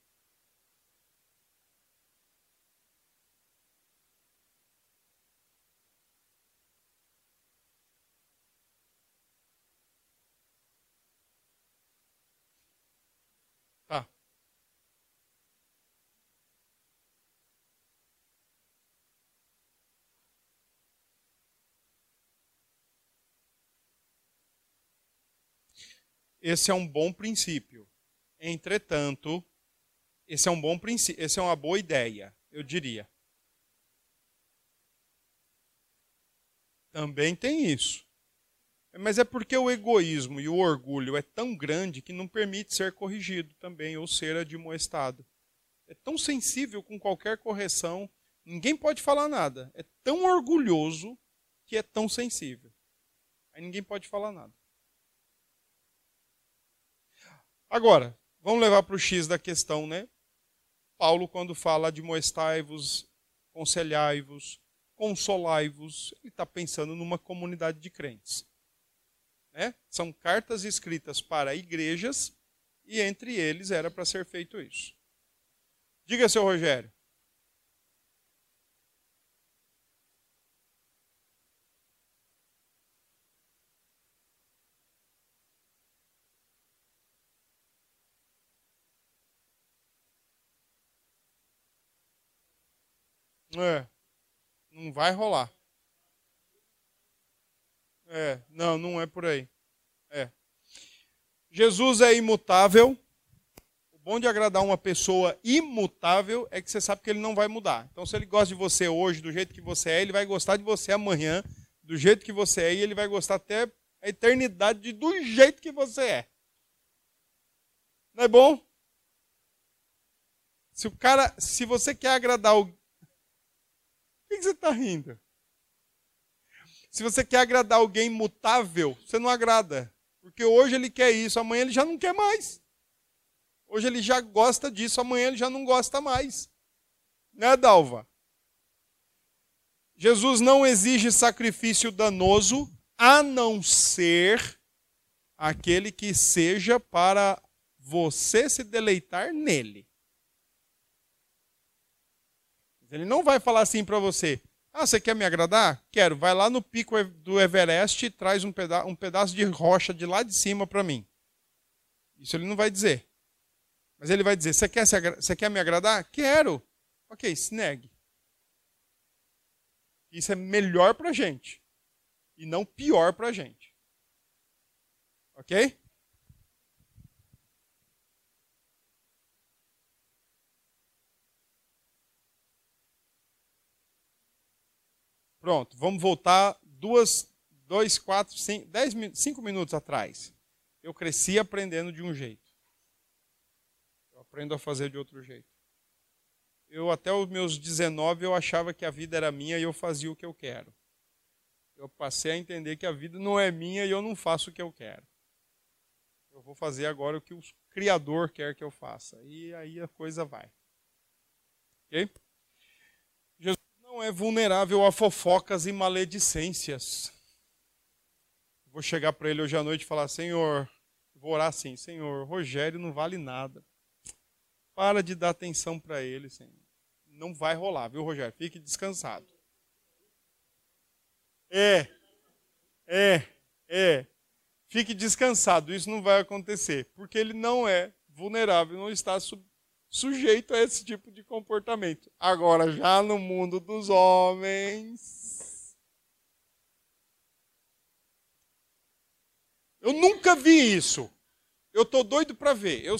Tá. Esse é um bom princípio. Entretanto, Esse é um bom princípio, essa é uma boa ideia, eu diria. Também tem isso. Mas é porque o egoísmo e o orgulho é tão grande que não permite ser corrigido também ou ser admoestado. É tão sensível com qualquer correção, ninguém pode falar nada. É tão orgulhoso que é tão sensível. Aí ninguém pode falar nada. Agora, vamos levar para o X da questão, né? Paulo, quando fala de moestai-vos, conselhai-vos, consolai-vos, ele está pensando numa comunidade de crentes. Né? São cartas escritas para igrejas e entre eles era para ser feito isso. Diga, seu Rogério. É, não vai rolar. É, não, não é por aí. É. Jesus é imutável. O bom de agradar uma pessoa imutável é que você sabe que ele não vai mudar. Então, se ele gosta de você hoje, do jeito que você é, ele vai gostar de você amanhã, do jeito que você é, e ele vai gostar até a eternidade do jeito que você é. Não é bom? Se o cara, se você quer agradar. Por que você está rindo? Se você quer agradar alguém mutável, você não agrada. Porque hoje ele quer isso, amanhã ele já não quer mais. Hoje ele já gosta disso, amanhã ele já não gosta mais. Né, Dalva? Jesus não exige sacrifício danoso, a não ser aquele que seja para você se deleitar nele. Ele não vai falar assim para você: ah, você quer me agradar? Quero. Vai lá no pico do Everest e traz um, peda um pedaço de rocha de lá de cima para mim. Isso ele não vai dizer. Mas ele vai dizer: você quer, você quer me agradar? Quero. Ok, se negue. Isso é melhor para gente. E não pior para gente. Ok? Pronto, vamos voltar duas, dois, quatro, cinco, dez, cinco minutos atrás. Eu cresci aprendendo de um jeito. Eu aprendo a fazer de outro jeito. Eu até os meus 19 eu achava que a vida era minha e eu fazia o que eu quero. Eu passei a entender que a vida não é minha e eu não faço o que eu quero. Eu vou fazer agora o que o Criador quer que eu faça. E aí a coisa vai. Ok? É vulnerável a fofocas e maledicências. Vou chegar para ele hoje à noite e falar: Senhor, vou orar assim: Senhor, Rogério não vale nada. Para de dar atenção para ele, Senhor. Não vai rolar, viu, Rogério? Fique descansado. É, é, é. Fique descansado, isso não vai acontecer, porque ele não é vulnerável, não está sub sujeito a esse tipo de comportamento. Agora, já no mundo dos homens. Eu nunca vi isso. Eu tô doido para ver. Eu,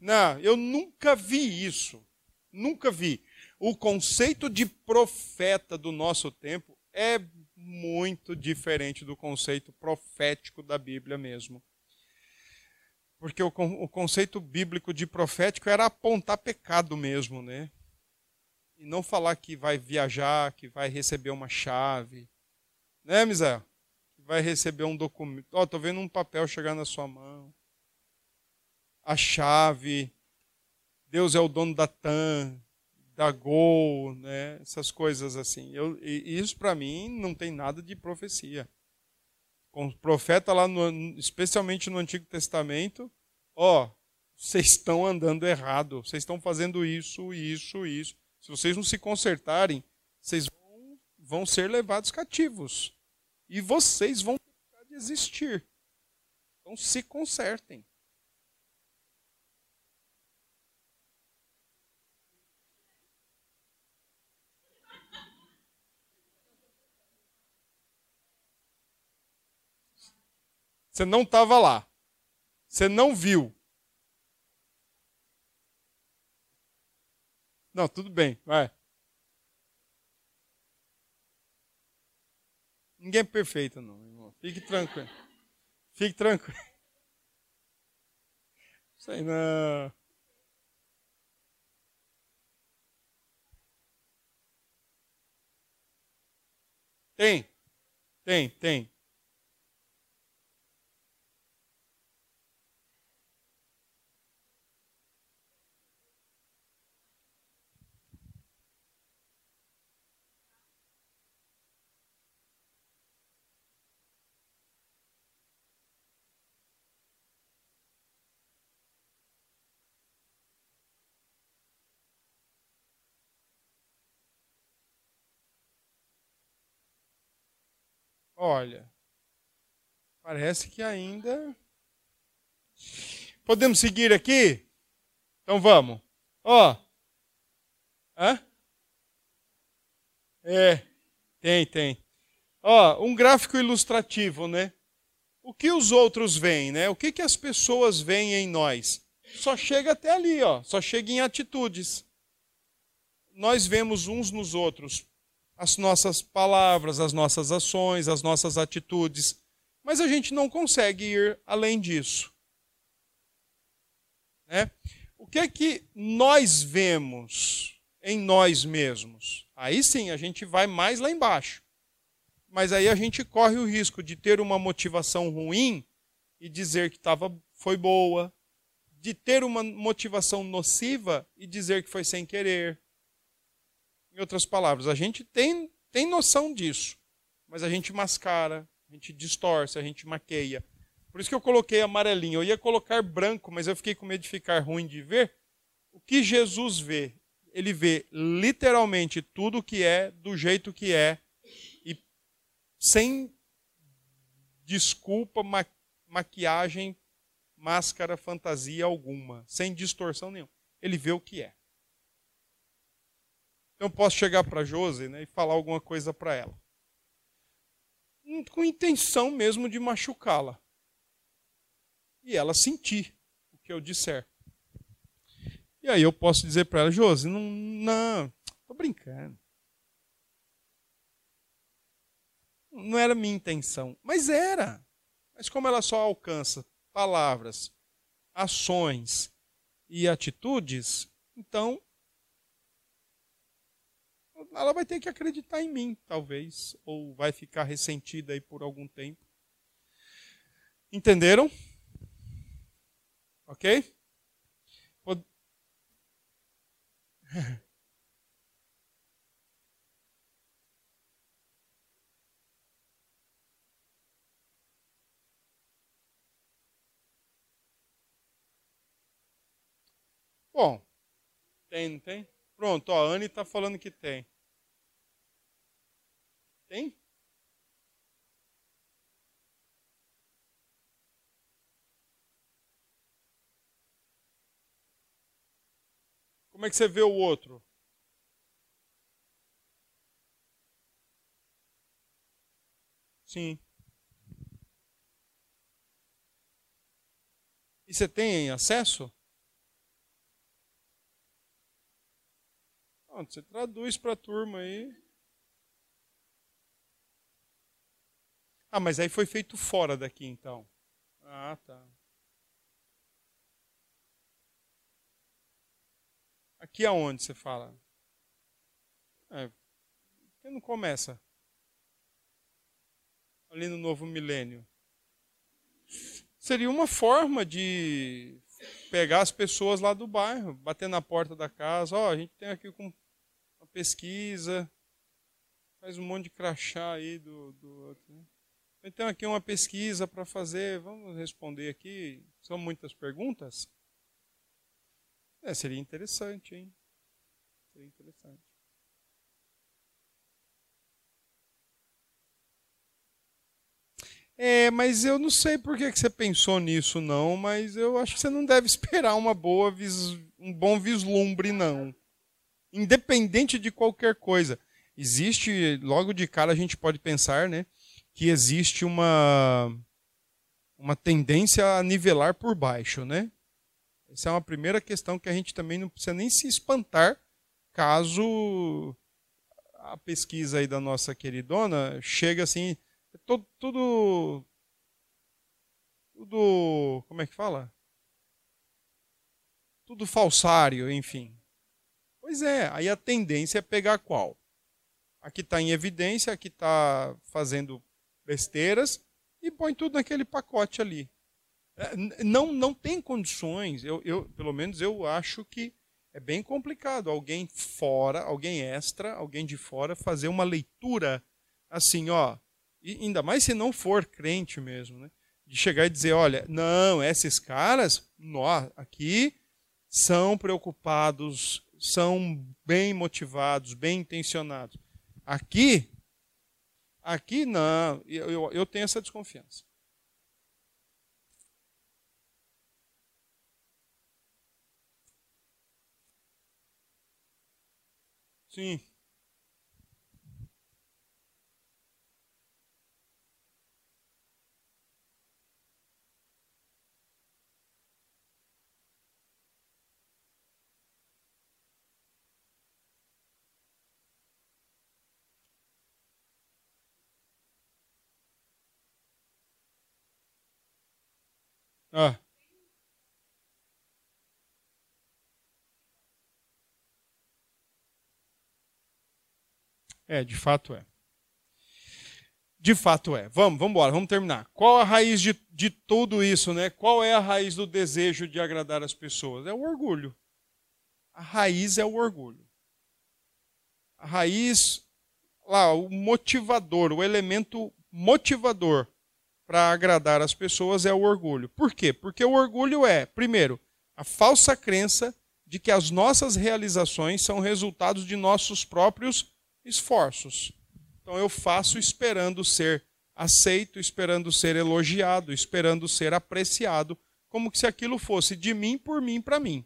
não, eu nunca vi isso. Nunca vi. O conceito de profeta do nosso tempo é muito diferente do conceito profético da Bíblia mesmo. Porque o, o conceito bíblico de profético era apontar pecado mesmo, né? E não falar que vai viajar, que vai receber uma chave. Né, Misael? Que vai receber um documento. Ó, oh, tô vendo um papel chegar na sua mão. A chave. Deus é o dono da TAM, da Gol, né? Essas coisas assim. Eu, isso para mim não tem nada de profecia com o profeta lá, no, especialmente no Antigo Testamento, ó, vocês estão andando errado, vocês estão fazendo isso, isso, isso. Se vocês não se consertarem, vocês vão, vão ser levados cativos. E vocês vão deixar de existir. Então se consertem. Você não estava lá. Você não viu. Não, tudo bem, vai. Ninguém é perfeito, não, irmão. Fique tranquilo. Fique tranquilo. Sei não. Tem, tem, tem. Olha, parece que ainda. Podemos seguir aqui? Então vamos. Ó. Hã? É, tem, tem. Ó, um gráfico ilustrativo, né? O que os outros veem, né? O que, que as pessoas veem em nós? Só chega até ali, ó. Só chega em atitudes. Nós vemos uns nos outros as nossas palavras, as nossas ações, as nossas atitudes, mas a gente não consegue ir além disso. Né? O que é que nós vemos em nós mesmos? Aí sim, a gente vai mais lá embaixo. Mas aí a gente corre o risco de ter uma motivação ruim e dizer que tava, foi boa, de ter uma motivação nociva e dizer que foi sem querer, em outras palavras, a gente tem, tem noção disso, mas a gente mascara, a gente distorce, a gente maqueia. Por isso que eu coloquei amarelinho. Eu ia colocar branco, mas eu fiquei com medo de ficar ruim de ver. O que Jesus vê? Ele vê literalmente tudo o que é, do jeito que é, e sem desculpa, ma maquiagem, máscara, fantasia alguma, sem distorção nenhuma. Ele vê o que é. Então posso chegar para Josi né, e falar alguma coisa para ela. Hum, com intenção mesmo de machucá-la. E ela sentir o que eu disser. E aí eu posso dizer para ela, Josi, não, não, tô brincando. Não era minha intenção, mas era. Mas como ela só alcança palavras, ações e atitudes, então ela vai ter que acreditar em mim, talvez, ou vai ficar ressentida aí por algum tempo. Entenderam? Ok? Bom, tem, não tem? Pronto, ó, a Anne está falando que tem. Tem? Como é que você vê o outro? Sim. E você tem acesso? Você traduz para a turma aí. Ah, mas aí foi feito fora daqui então. Ah, tá. Aqui aonde você fala? É, que não começa? Ali no novo milênio. Seria uma forma de pegar as pessoas lá do bairro, bater na porta da casa. Ó, oh, a gente tem aqui uma pesquisa, faz um monte de crachá aí do, do outro. Né? Então, aqui uma pesquisa para fazer. Vamos responder aqui. São muitas perguntas? É, seria interessante, hein? Seria interessante. É, mas eu não sei por que você pensou nisso, não, mas eu acho que você não deve esperar uma boa um bom vislumbre, não. Independente de qualquer coisa. Existe, logo de cara a gente pode pensar, né? que existe uma, uma tendência a nivelar por baixo, né? Essa é uma primeira questão que a gente também não precisa nem se espantar caso a pesquisa aí da nossa queridona chega assim, tudo, tudo, tudo como é que fala? Tudo falsário, enfim. Pois é, aí a tendência é pegar qual? Aqui está em evidência, aqui está fazendo besteiras e põe tudo naquele pacote ali. É, não, não tem condições, eu, eu, pelo menos eu acho que é bem complicado alguém fora, alguém extra, alguém de fora, fazer uma leitura assim, ó, e ainda mais se não for crente mesmo, né? De chegar e dizer, olha, não, esses caras, nós aqui são preocupados, são bem motivados, bem intencionados. Aqui, aqui não, eu, eu, eu tenho essa desconfiança. Sim. Ah. É, de fato é. De fato é. Vamos, vamos embora, vamos terminar. Qual a raiz de, de tudo isso, né? Qual é a raiz do desejo de agradar as pessoas? É o orgulho. A raiz é o orgulho. A raiz, lá, o motivador, o elemento motivador para agradar as pessoas é o orgulho. Por quê? Porque o orgulho é, primeiro, a falsa crença de que as nossas realizações são resultados de nossos próprios esforços. Então eu faço esperando ser aceito, esperando ser elogiado, esperando ser apreciado, como se aquilo fosse de mim, por mim, para mim.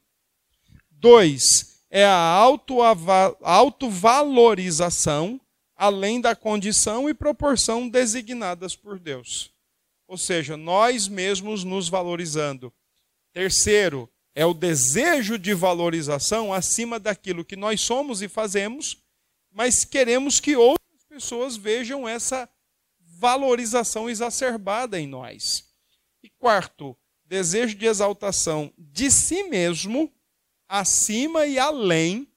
Dois, é a autovalorização além da condição e proporção designadas por Deus. Ou seja, nós mesmos nos valorizando. Terceiro, é o desejo de valorização acima daquilo que nós somos e fazemos mas queremos que outras pessoas vejam essa valorização exacerbada em nós. E quarto, desejo de exaltação de si mesmo, acima e além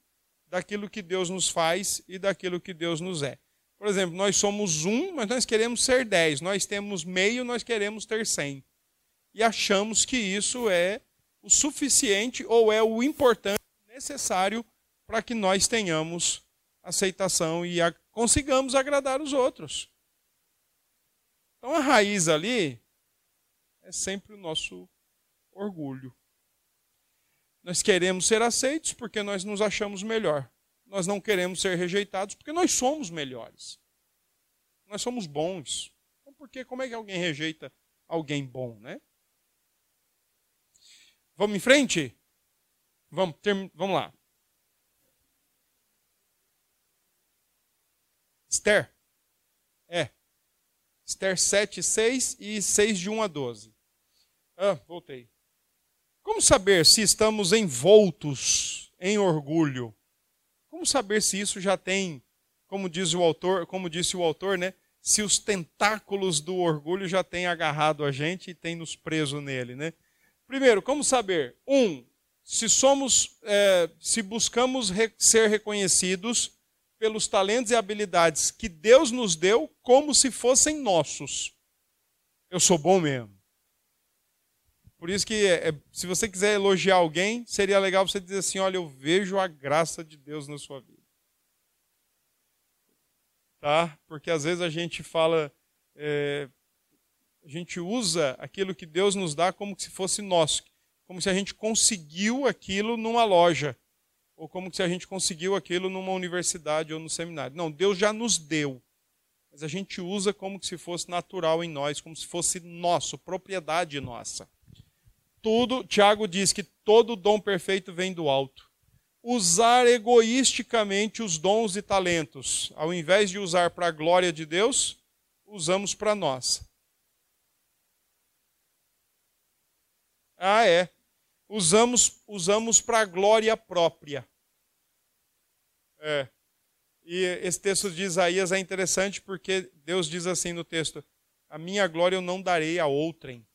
daquilo que Deus nos faz e daquilo que Deus nos é. Por exemplo, nós somos um, mas nós queremos ser dez. Nós temos meio, nós queremos ter cem. E achamos que isso é o suficiente ou é o importante, necessário para que nós tenhamos aceitação e a, consigamos agradar os outros. Então a raiz ali é sempre o nosso orgulho. Nós queremos ser aceitos porque nós nos achamos melhor. Nós não queremos ser rejeitados porque nós somos melhores. Nós somos bons. Então, porque como é que alguém rejeita alguém bom, né? Vamos em frente? Vamos, ter, vamos lá. Esther. É. Esther 7, 6 e 6 de 1 a 12. Ah, voltei. Como saber se estamos envoltos em orgulho? Como saber se isso já tem, como diz o autor, como disse o autor, né? Se os tentáculos do orgulho já têm agarrado a gente e têm nos preso nele, né? Primeiro, como saber? Um, se somos, é, se buscamos re ser reconhecidos pelos talentos e habilidades que Deus nos deu como se fossem nossos. Eu sou bom mesmo. Por isso que é, é, se você quiser elogiar alguém, seria legal você dizer assim: olha, eu vejo a graça de Deus na sua vida. Tá? Porque às vezes a gente fala, é, a gente usa aquilo que Deus nos dá como se fosse nosso, como se a gente conseguiu aquilo numa loja ou como se a gente conseguiu aquilo numa universidade ou no seminário. Não, Deus já nos deu. Mas a gente usa como se fosse natural em nós, como se fosse nosso, propriedade nossa. Tudo, Tiago diz que todo dom perfeito vem do alto. Usar egoisticamente os dons e talentos, ao invés de usar para a glória de Deus, usamos para nós. Ah, é. Usamos usamos para a glória própria. É. E esse texto de Isaías é interessante porque Deus diz assim no texto: A minha glória eu não darei a outrem.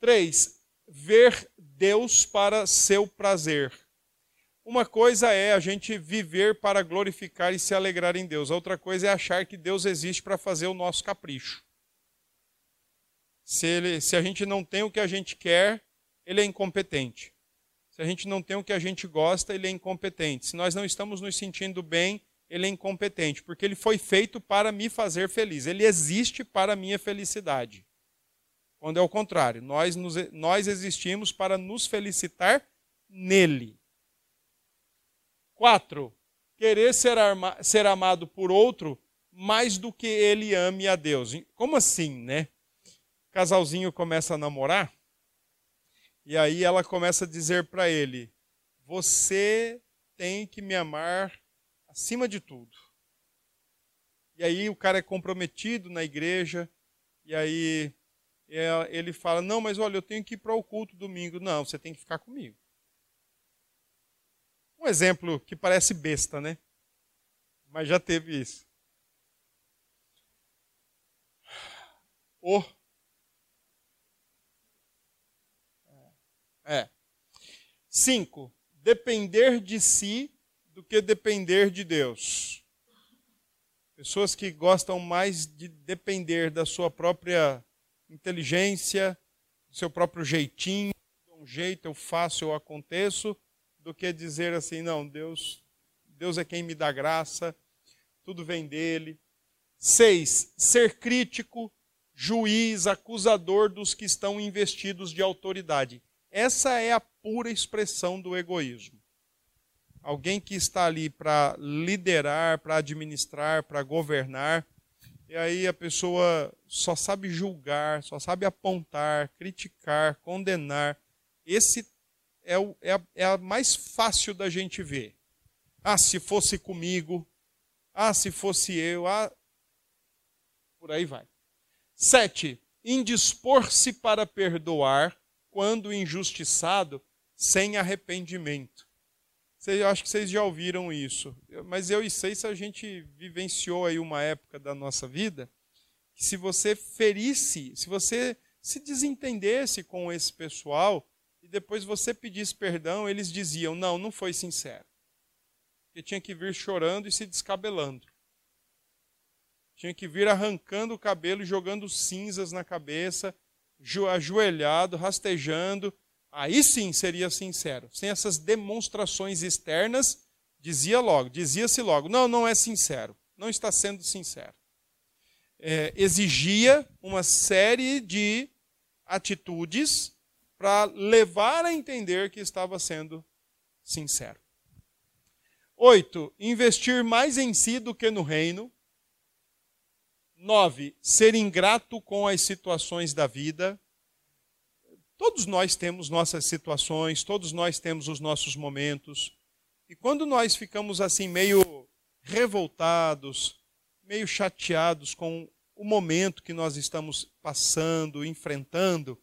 Três, ver Deus para seu prazer. Uma coisa é a gente viver para glorificar e se alegrar em Deus. A outra coisa é achar que Deus existe para fazer o nosso capricho. Se, ele, se a gente não tem o que a gente quer, ele é incompetente. Se a gente não tem o que a gente gosta, ele é incompetente. Se nós não estamos nos sentindo bem, ele é incompetente, porque ele foi feito para me fazer feliz. Ele existe para a minha felicidade. Quando é o contrário, nós, nos, nós existimos para nos felicitar nele. Quatro, querer ser, arma, ser amado por outro mais do que ele ame a Deus. Como assim, né? O casalzinho começa a namorar, e aí ela começa a dizer para ele: Você tem que me amar acima de tudo. E aí o cara é comprometido na igreja, e aí ele fala: Não, mas olha, eu tenho que ir para o culto domingo. Não, você tem que ficar comigo. Um exemplo que parece besta, né? Mas já teve isso. O É. Cinco, depender de si do que depender de Deus. Pessoas que gostam mais de depender da sua própria inteligência, do seu próprio jeitinho, um jeito eu faço, eu aconteço, do que dizer assim, não, Deus, Deus é quem me dá graça, tudo vem dele. Seis, ser crítico, juiz, acusador dos que estão investidos de autoridade. Essa é a pura expressão do egoísmo. Alguém que está ali para liderar, para administrar, para governar, e aí a pessoa só sabe julgar, só sabe apontar, criticar, condenar. Esse é, o, é, a, é a mais fácil da gente ver. Ah, se fosse comigo. Ah, se fosse eu. Ah, por aí vai. Sete, indispor-se para perdoar quando injustiçado, sem arrependimento. Eu acho que vocês já ouviram isso, mas eu e sei se a gente vivenciou aí uma época da nossa vida que se você ferisse, se você se desentendesse com esse pessoal e depois você pedisse perdão, eles diziam: não, não foi sincero. Porque tinha que vir chorando e se descabelando. Tinha que vir arrancando o cabelo jogando cinzas na cabeça ajoelhado, rastejando, aí sim seria sincero. Sem essas demonstrações externas, dizia logo, dizia-se logo, não, não é sincero, não está sendo sincero. É, exigia uma série de atitudes para levar a entender que estava sendo sincero. Oito, investir mais em si do que no reino. 9. Ser ingrato com as situações da vida. Todos nós temos nossas situações, todos nós temos os nossos momentos. E quando nós ficamos assim meio revoltados, meio chateados com o momento que nós estamos passando, enfrentando,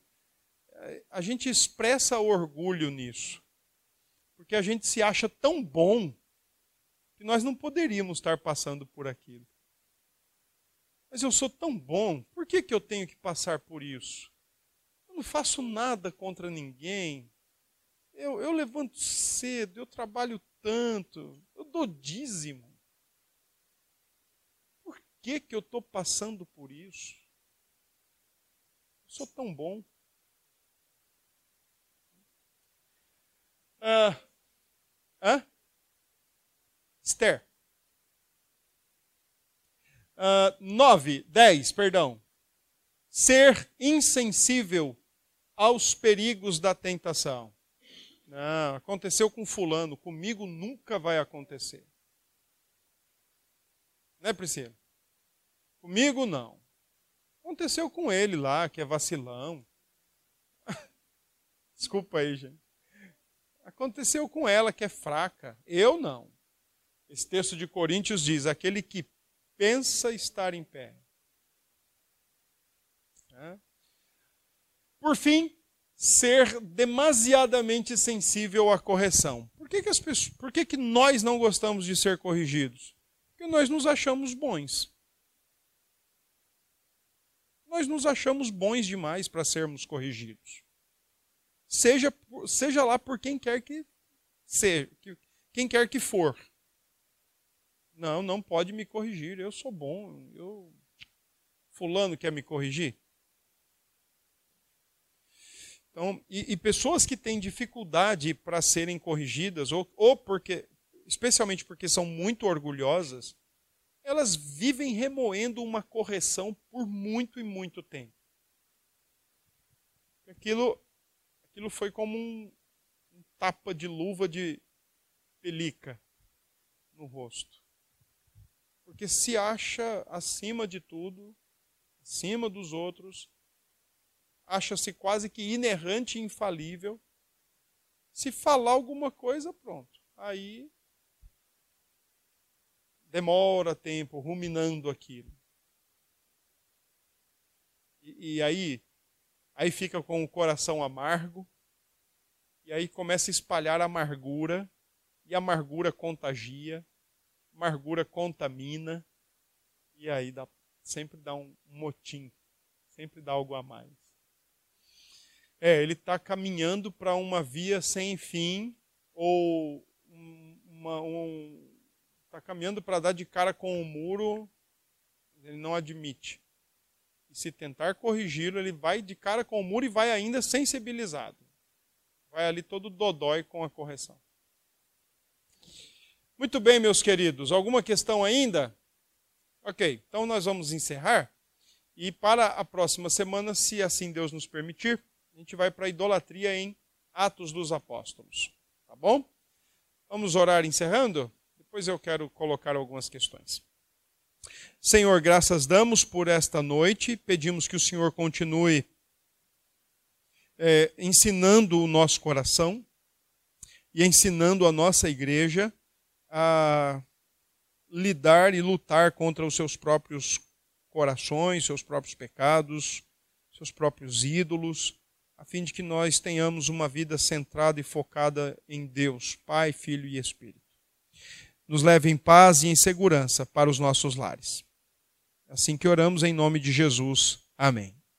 a gente expressa orgulho nisso. Porque a gente se acha tão bom que nós não poderíamos estar passando por aquilo. Mas eu sou tão bom, por que, que eu tenho que passar por isso? Não faço nada contra ninguém. Eu, eu levanto cedo, eu trabalho tanto, eu dou dízimo. Por que, que eu estou passando por isso? Eu sou tão bom. Ah, hã? Esther. Nove, dez, perdão. Ser insensível aos perigos da tentação. Não, aconteceu com fulano, comigo nunca vai acontecer. Né, Priscila? Comigo não. Aconteceu com ele lá, que é vacilão. Desculpa aí, gente. Aconteceu com ela, que é fraca. Eu não. Esse texto de Coríntios diz: aquele que pensa estar em pé. Por fim, ser demasiadamente sensível à correção. Por que, que, as pessoas, por que, que nós não gostamos de ser corrigidos? Porque nós nos achamos bons. Nós nos achamos bons demais para sermos corrigidos. Seja, seja lá por quem quer que seja, quem quer que for. Não, não pode me corrigir, eu sou bom. Eu... Fulano quer me corrigir? Então, e, e pessoas que têm dificuldade para serem corrigidas, ou, ou porque, especialmente porque são muito orgulhosas, elas vivem remoendo uma correção por muito e muito tempo. Aquilo, aquilo foi como um, um tapa de luva de pelica no rosto. Porque se acha acima de tudo, acima dos outros, acha-se quase que inerrante e infalível. Se falar alguma coisa, pronto. Aí demora tempo ruminando aquilo. E, e, aí, aí fica com o coração amargo, e aí começa a espalhar amargura, e amargura contagia, amargura contamina, e aí dá, sempre dá um motim, sempre dá algo a mais. É, ele está caminhando para uma via sem fim, ou uma, um, está caminhando para dar de cara com o muro, ele não admite. E se tentar corrigi-lo, ele vai de cara com o muro e vai ainda sensibilizado. Vai ali todo dodói com a correção. Muito bem, meus queridos. Alguma questão ainda? Ok, então nós vamos encerrar. E para a próxima semana, se assim Deus nos permitir, a gente vai para a idolatria em Atos dos Apóstolos. Tá bom? Vamos orar encerrando? Depois eu quero colocar algumas questões. Senhor, graças damos por esta noite, pedimos que o Senhor continue é, ensinando o nosso coração e ensinando a nossa igreja a lidar e lutar contra os seus próprios corações, seus próprios pecados, seus próprios ídolos, a fim de que nós tenhamos uma vida centrada e focada em Deus, Pai, Filho e Espírito. Nos leve em paz e em segurança para os nossos lares. Assim que oramos em nome de Jesus. Amém.